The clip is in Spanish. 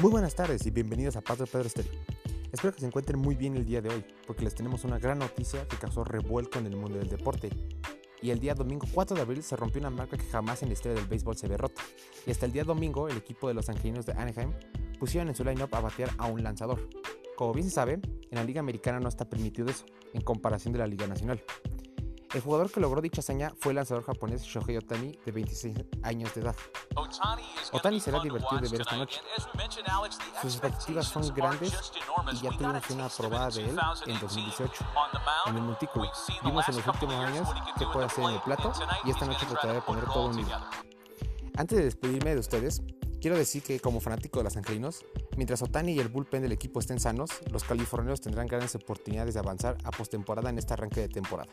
Muy buenas tardes y bienvenidos a Padre Pedro Estéreo. Espero que se encuentren muy bien el día de hoy, porque les tenemos una gran noticia que causó revuelco en el mundo del deporte. Y el día domingo 4 de abril se rompió una marca que jamás en la historia del béisbol se ve rota. Y hasta el día domingo, el equipo de los angelinos de Anaheim pusieron en su line-up a batear a un lanzador. Como bien se sabe, en la Liga Americana no está permitido eso, en comparación de la Liga Nacional. El jugador que logró dicha hazaña fue el lanzador japonés Shohei Otani, de 26 años de edad. Otani será divertido de ver esta noche. Sus expectativas son grandes y ya tuvimos una probada de él en 2018 en el montículo. Vimos en los últimos años qué puede hacer en el plato y esta noche trataré de poner todo un nivel. Antes de despedirme de ustedes, quiero decir que como fanático de los angelinos, mientras Otani y el bullpen del equipo estén sanos, los californianos tendrán grandes oportunidades de avanzar a postemporada en este arranque de temporada.